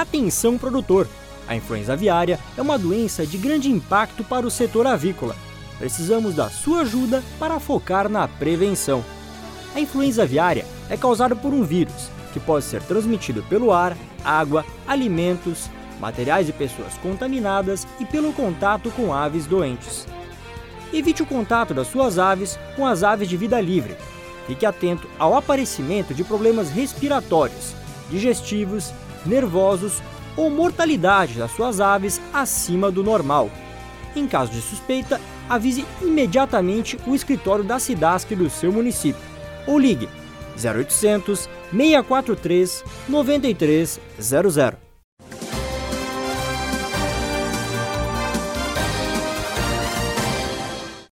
Atenção produtor! A influenza aviária é uma doença de grande impacto para o setor avícola. Precisamos da sua ajuda para focar na prevenção. A influenza aviária é causada por um vírus que pode ser transmitido pelo ar, água, alimentos, materiais e pessoas contaminadas e pelo contato com aves doentes. Evite o contato das suas aves com as aves de vida livre. Fique atento ao aparecimento de problemas respiratórios, digestivos, nervosos ou mortalidade das suas aves acima do normal. Em caso de suspeita, avise imediatamente o escritório da SIDASC do seu município ou ligue 0800 643 9300.